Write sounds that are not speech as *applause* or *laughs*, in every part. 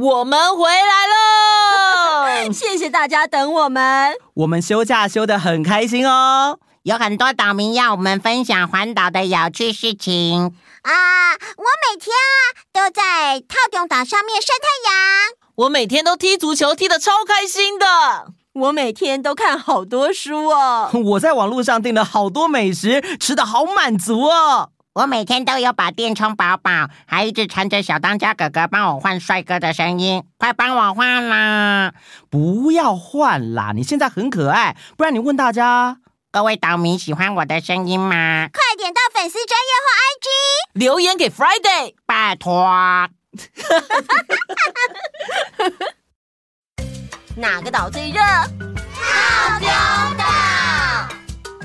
我们回来喽！*laughs* 谢谢大家等我们，我们休假休得很开心哦。有很多岛民要我们分享环岛的有趣事情啊！我每天啊都在套顶岛上面晒太阳，我每天都踢足球，踢得超开心的。我每天都看好多书哦，*laughs* 我在网络上订了好多美食，吃得好满足哦。我每天都有把电充饱饱，还一直缠着小当家哥哥帮我换帅哥的声音，快帮我换啦！不要换啦，你现在很可爱，不然你问大家。各位岛民喜欢我的声音吗？快点到粉丝专业或 IG 留言给 Friday，拜托。*laughs* *laughs* 哪个岛最热？套丢岛。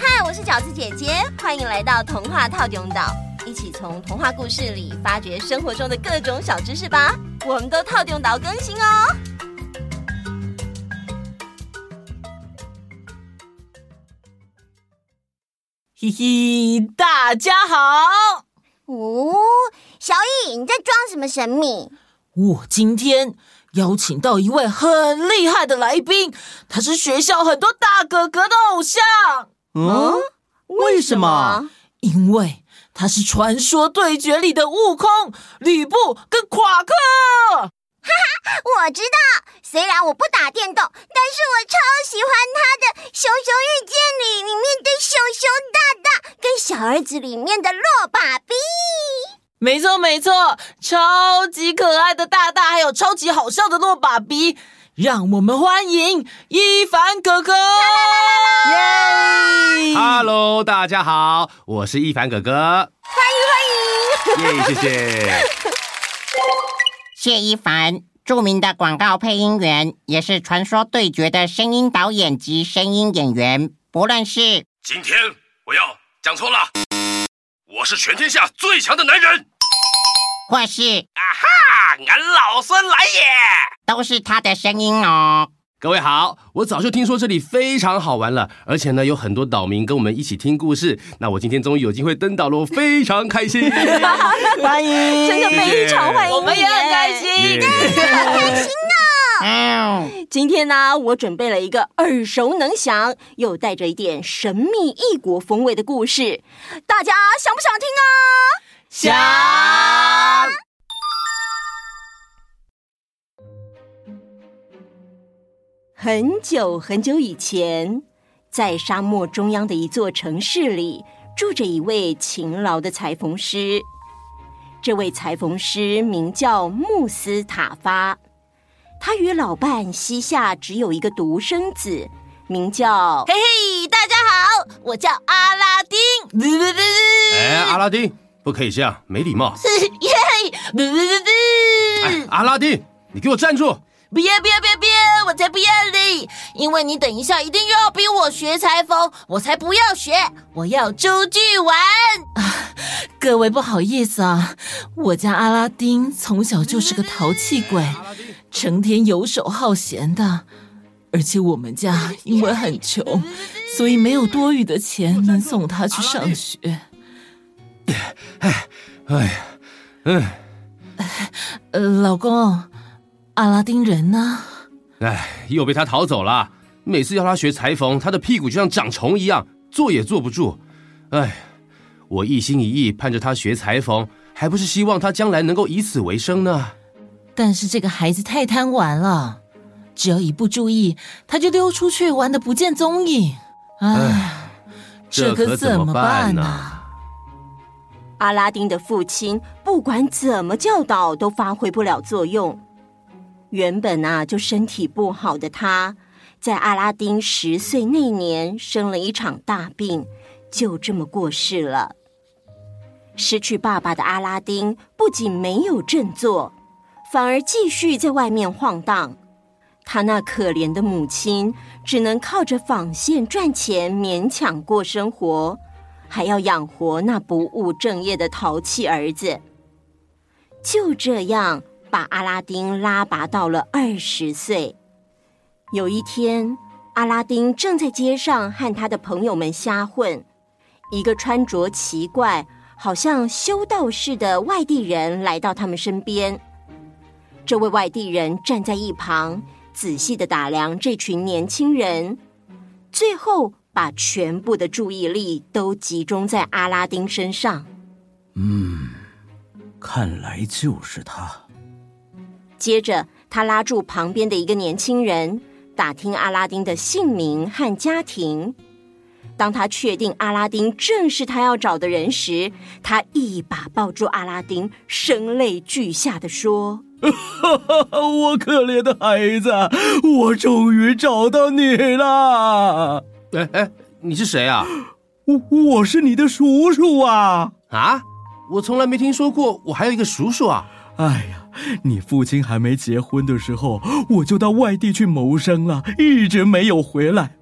嗨，我是饺子姐姐，欢迎来到童话套用岛，一起从童话故事里发掘生活中的各种小知识吧。我们都套用岛更新哦。嘿嘿，大家好！哦，小易，你在装什么神秘？我今天邀请到一位很厉害的来宾，他是学校很多大哥哥的偶像。嗯？为什么？因为他是传说对决里的悟空、吕布跟夸克。哈哈，我知道。虽然我不打电动，但是我超喜欢他的《熊熊遇见你》里面的熊熊大大，跟小儿子里面的洛爸比。没错没错，超级可爱的大大，还有超级好笑的洛爸比。让我们欢迎一凡哥哥。耶！Hello，大家好，我是一凡哥哥。欢迎欢迎！耶，谢谢。*laughs* 谢一凡，著名的广告配音员，也是传说对决的声音导演及声音演员。不论是今天我要讲错了，我是全天下最强的男人，或是啊哈，俺老孙来也，都是他的声音哦。各位好，我早就听说这里非常好玩了，而且呢，有很多岛民跟我们一起听故事。那我今天终于有机会登岛了，我非常开心。*laughs* 欢迎，真的非常欢迎，我们也很开心，好开心今天呢，我准备了一个耳熟能详又带着一点神秘异国风味的故事，大家想不想听啊？想。很久很久以前，在沙漠中央的一座城市里，住着一位勤劳的裁缝师。这位裁缝师名叫穆斯塔发，他与老伴膝下只有一个独生子，名叫……嘿嘿，大家好，我叫阿拉丁。哎，阿拉丁，不可以这样，没礼貌。是 *laughs* 耶，哎，阿拉丁，你给我站住！不要不要不要不要！我才不要嘞！因为你等一下一定又要逼我学裁缝，我才不要学！我要出去玩。啊，*sighs* 各位不好意思啊，我家阿拉丁从小就是个淘气鬼，成天游手好闲的，而且我们家因为很穷，所以没有多余的钱能送他去上学。哎，哎呀，嗯，呃，老公。阿拉丁人呢？哎，又被他逃走了。每次要他学裁缝，他的屁股就像长虫一样，坐也坐不住。哎，我一心一意盼着他学裁缝，还不是希望他将来能够以此为生呢？但是这个孩子太贪玩了，只要一不注意，他就溜出去玩的不见踪影。哎，唉，这可怎么办呢？阿拉丁的父亲不管怎么教导，都发挥不了作用。原本啊，就身体不好的他，在阿拉丁十岁那年生了一场大病，就这么过世了。失去爸爸的阿拉丁不仅没有振作，反而继续在外面晃荡。他那可怜的母亲只能靠着纺线赚钱，勉强过生活，还要养活那不务正业的淘气儿子。就这样。把阿拉丁拉拔到了二十岁。有一天，阿拉丁正在街上和他的朋友们瞎混，一个穿着奇怪、好像修道士的外地人来到他们身边。这位外地人站在一旁，仔细的打量这群年轻人，最后把全部的注意力都集中在阿拉丁身上。嗯，看来就是他。接着，他拉住旁边的一个年轻人，打听阿拉丁的姓名和家庭。当他确定阿拉丁正是他要找的人时，他一把抱住阿拉丁，声泪俱下的说：“ *laughs* 我可怜的孩子，我终于找到你了！哎哎，你是谁啊？我我是你的叔叔啊！啊，我从来没听说过，我还有一个叔叔啊！哎呀，你父亲还没结婚的时候，我就到外地去谋生了，一直没有回来。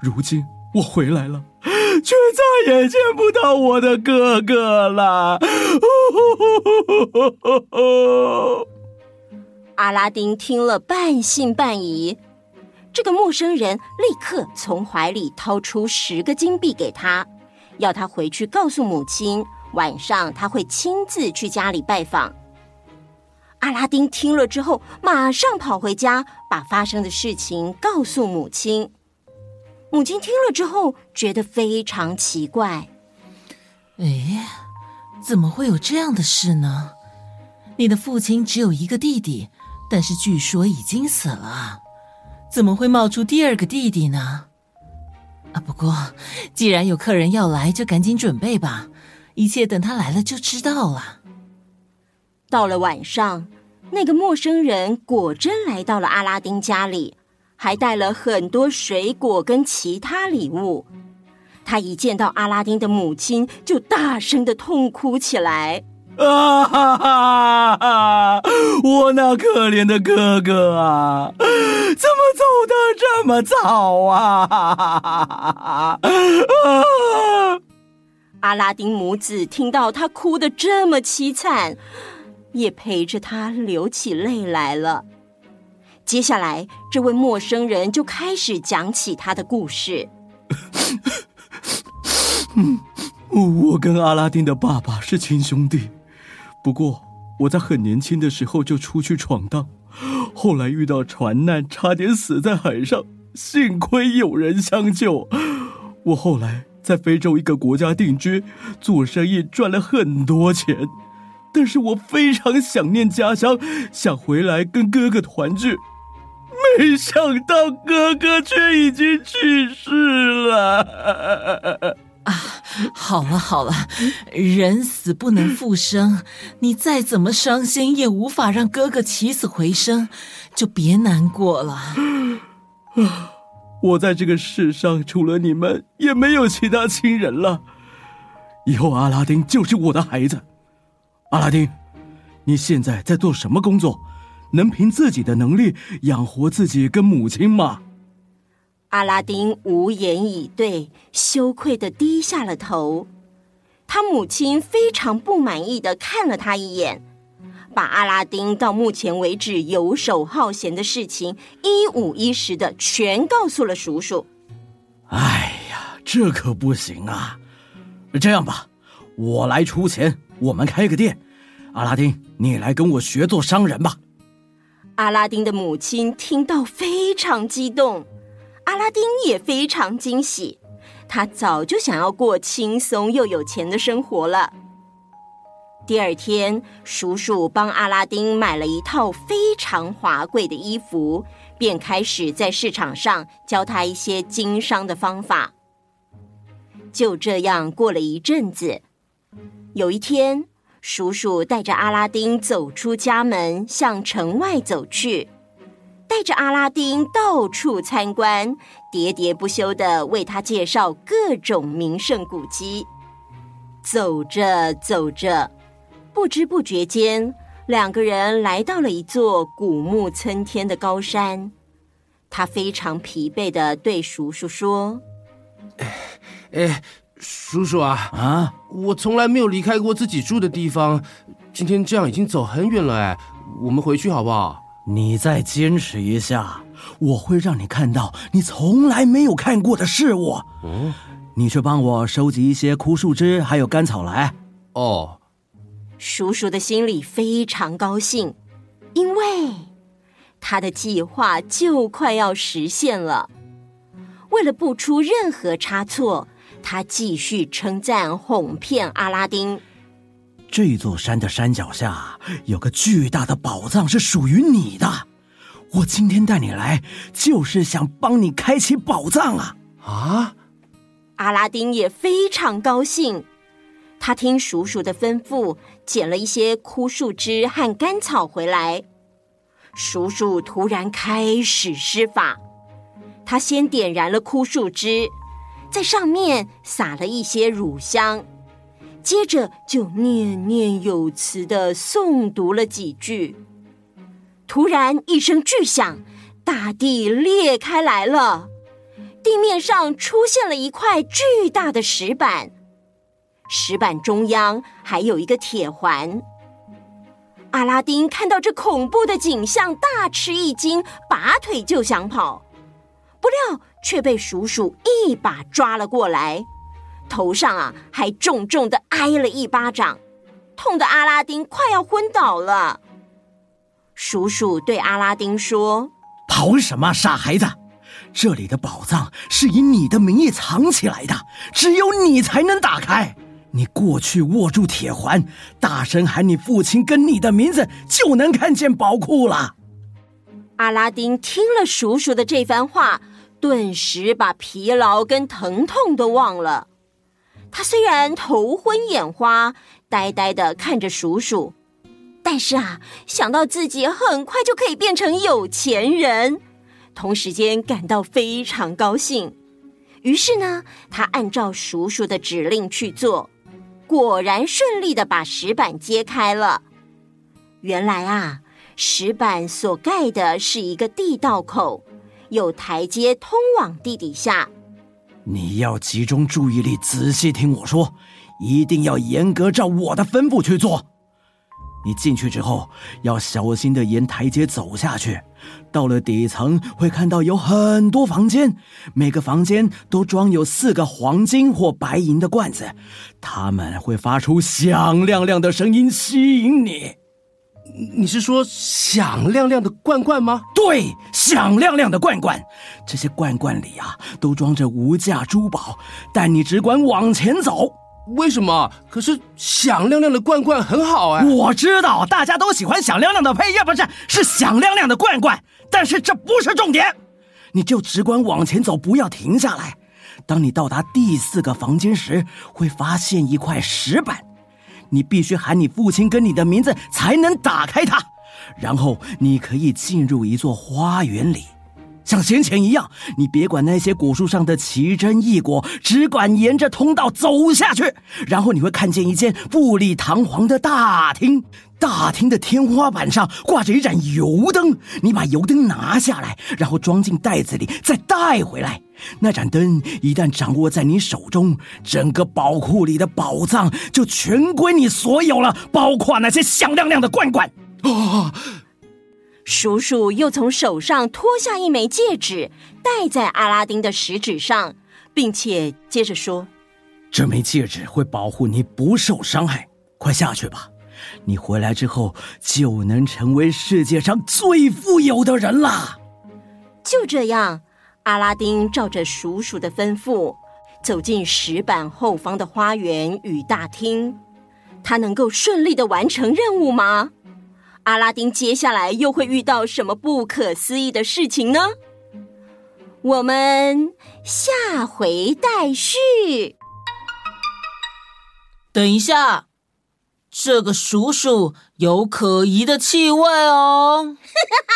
如今……”我回来了，却再也见不到我的哥哥了。*laughs* 阿拉丁听了半信半疑。这个陌生人立刻从怀里掏出十个金币给他，要他回去告诉母亲，晚上他会亲自去家里拜访。阿拉丁听了之后，马上跑回家，把发生的事情告诉母亲。母亲听了之后，觉得非常奇怪。哎，怎么会有这样的事呢？你的父亲只有一个弟弟，但是据说已经死了，怎么会冒出第二个弟弟呢？啊，不过既然有客人要来，就赶紧准备吧，一切等他来了就知道了。到了晚上，那个陌生人果真来到了阿拉丁家里。还带了很多水果跟其他礼物。他一见到阿拉丁的母亲，就大声的痛哭起来。啊哈哈哈！我那可怜的哥哥啊，怎么走的这么早啊？啊！阿拉丁母子听到他哭得这么凄惨，也陪着他流起泪来了。接下来，这位陌生人就开始讲起他的故事。*laughs* 我跟阿拉丁的爸爸是亲兄弟，不过我在很年轻的时候就出去闯荡，后来遇到船难，差点死在海上，幸亏有人相救。我后来在非洲一个国家定居，做生意赚了很多钱，但是我非常想念家乡，想回来跟哥哥团聚。没想到哥哥却已经去世了啊！好了好了，人死不能复生，你再怎么伤心也无法让哥哥起死回生，就别难过了。啊！*sighs* 我在这个世上除了你们也没有其他亲人了，以后阿拉丁就是我的孩子。阿拉丁，你现在在做什么工作？能凭自己的能力养活自己跟母亲吗？阿拉丁无言以对，羞愧的低下了头。他母亲非常不满意的看了他一眼，把阿拉丁到目前为止游手好闲的事情一五一十的全告诉了叔叔。哎呀，这可不行啊！这样吧，我来出钱，我们开个店。阿拉丁，你来跟我学做商人吧。阿拉丁的母亲听到非常激动，阿拉丁也非常惊喜，他早就想要过轻松又有钱的生活了。第二天，叔叔帮阿拉丁买了一套非常华贵的衣服，便开始在市场上教他一些经商的方法。就这样过了一阵子，有一天，叔叔带着阿拉丁走出家门，向城外走去，带着阿拉丁到处参观，喋喋不休的为他介绍各种名胜古迹。走着走着，不知不觉间，两个人来到了一座古木参天的高山。他非常疲惫的对叔叔说：“哎，哎。”叔叔啊啊！我从来没有离开过自己住的地方，今天这样已经走很远了哎，我们回去好不好？你再坚持一下，我会让你看到你从来没有看过的事物。嗯，你去帮我收集一些枯树枝还有干草来。哦，叔叔的心里非常高兴，因为他的计划就快要实现了。为了不出任何差错，他继续称赞哄骗阿拉丁。这座山的山脚下有个巨大的宝藏，是属于你的。我今天带你来，就是想帮你开启宝藏啊！啊！阿拉丁也非常高兴，他听叔叔的吩咐，捡了一些枯树枝和干草回来。叔叔突然开始施法，他先点燃了枯树枝，在上面撒了一些乳香。接着就念念有词地诵读了几句。突然一声巨响，大地裂开来了，地面上出现了一块巨大的石板，石板中央还有一个铁环。阿拉丁看到这恐怖的景象，大吃一惊，拔腿就想跑，不料却被鼠鼠一把抓了过来。头上啊，还重重的挨了一巴掌，痛得阿拉丁快要昏倒了。鼠鼠对阿拉丁说：“跑什么，傻孩子？这里的宝藏是以你的名义藏起来的，只有你才能打开。你过去握住铁环，大声喊你父亲跟你的名字，就能看见宝库了。”阿拉丁听了鼠鼠的这番话，顿时把疲劳跟疼痛都忘了。他虽然头昏眼花，呆呆的看着叔叔，但是啊，想到自己很快就可以变成有钱人，同时间感到非常高兴。于是呢，他按照叔叔的指令去做，果然顺利的把石板揭开了。原来啊，石板所盖的是一个地道口，有台阶通往地底下。你要集中注意力，仔细听我说，一定要严格照我的吩咐去做。你进去之后，要小心地沿台阶走下去。到了底层，会看到有很多房间，每个房间都装有四个黄金或白银的罐子，它们会发出响亮亮的声音，吸引你。你是说响亮亮的罐罐吗？对，响亮亮的罐罐。这些罐罐里啊，都装着无价珠宝，但你只管往前走。为什么？可是响亮亮的罐罐很好哎。我知道大家都喜欢响亮亮的配乐，不是，是响亮亮的罐罐。但是这不是重点，你就只管往前走，不要停下来。当你到达第四个房间时，会发现一块石板。你必须喊你父亲跟你的名字才能打开它，然后你可以进入一座花园里，像先前一样，你别管那些果树上的奇珍异果，只管沿着通道走下去，然后你会看见一间富丽堂皇的大厅。大厅的天花板上挂着一盏油灯，你把油灯拿下来，然后装进袋子里，再带回来。那盏灯一旦掌握在你手中，整个宝库里的宝藏就全归你所有了，包括那些响亮亮的罐罐。哦，叔叔又从手上脱下一枚戒指，戴在阿拉丁的食指上，并且接着说：“这枚戒指会保护你不受伤害。快下去吧。”你回来之后就能成为世界上最富有的人啦！就这样，阿拉丁照着叔叔的吩咐，走进石板后方的花园与大厅。他能够顺利的完成任务吗？阿拉丁接下来又会遇到什么不可思议的事情呢？我们下回待续。等一下。这个叔叔有可疑的气味哦！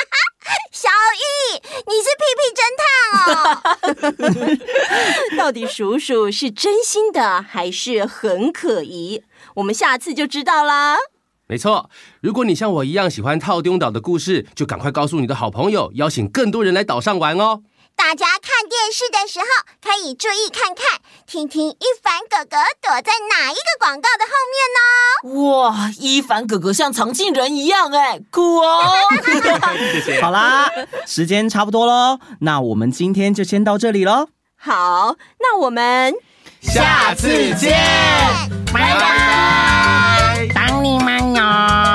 *laughs* 小易，你是屁屁侦探哦！*laughs* 到底叔叔是真心的还是很可疑？我们下次就知道啦。没错，如果你像我一样喜欢套丁岛的故事，就赶快告诉你的好朋友，邀请更多人来岛上玩哦。大家看电视的时候，可以注意看看，听听一凡哥哥躲在哪一个广告的后面呢？哇，一凡哥哥像藏镜人一样，哎，酷哦！*laughs* 谢谢。好啦，时间差不多喽，那我们今天就先到这里喽。好，那我们下次见，拜拜。当你们有。*laughs*